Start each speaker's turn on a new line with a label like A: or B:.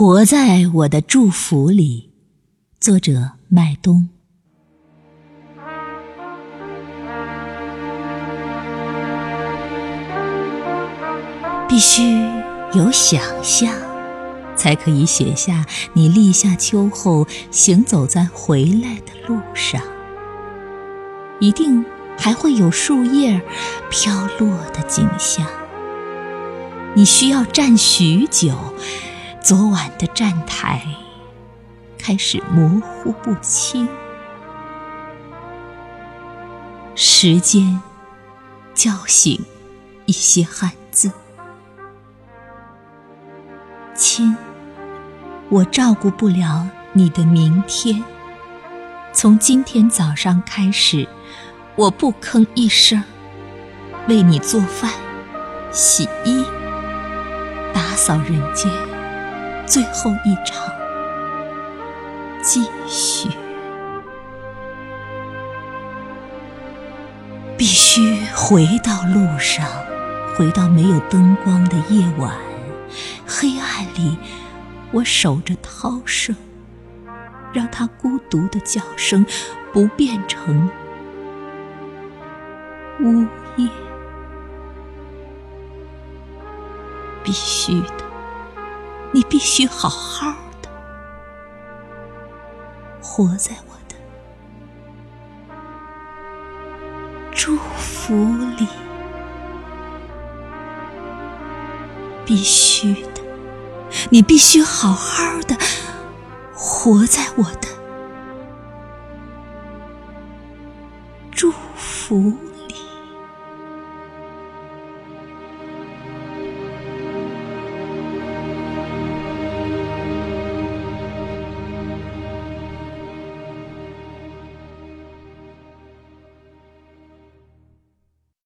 A: 活在我的祝福里，作者麦冬。必须有想象，才可以写下你立夏秋后行走在回来的路上。一定还会有树叶飘落的景象。你需要站许久，昨晚的站台开始模糊不清。时间叫醒一些汉字。亲，我照顾不了你的明天。从今天早上开始，我不吭一声，为你做饭、洗衣、打扫人间，最后一场继续。必须回到路上，回到没有灯光的夜晚，黑暗里，我守着涛声。让它孤独的叫声不变成呜咽，必须的，你必须好好的活在我的祝福里，必须的，你必须好好的。活在我的祝福。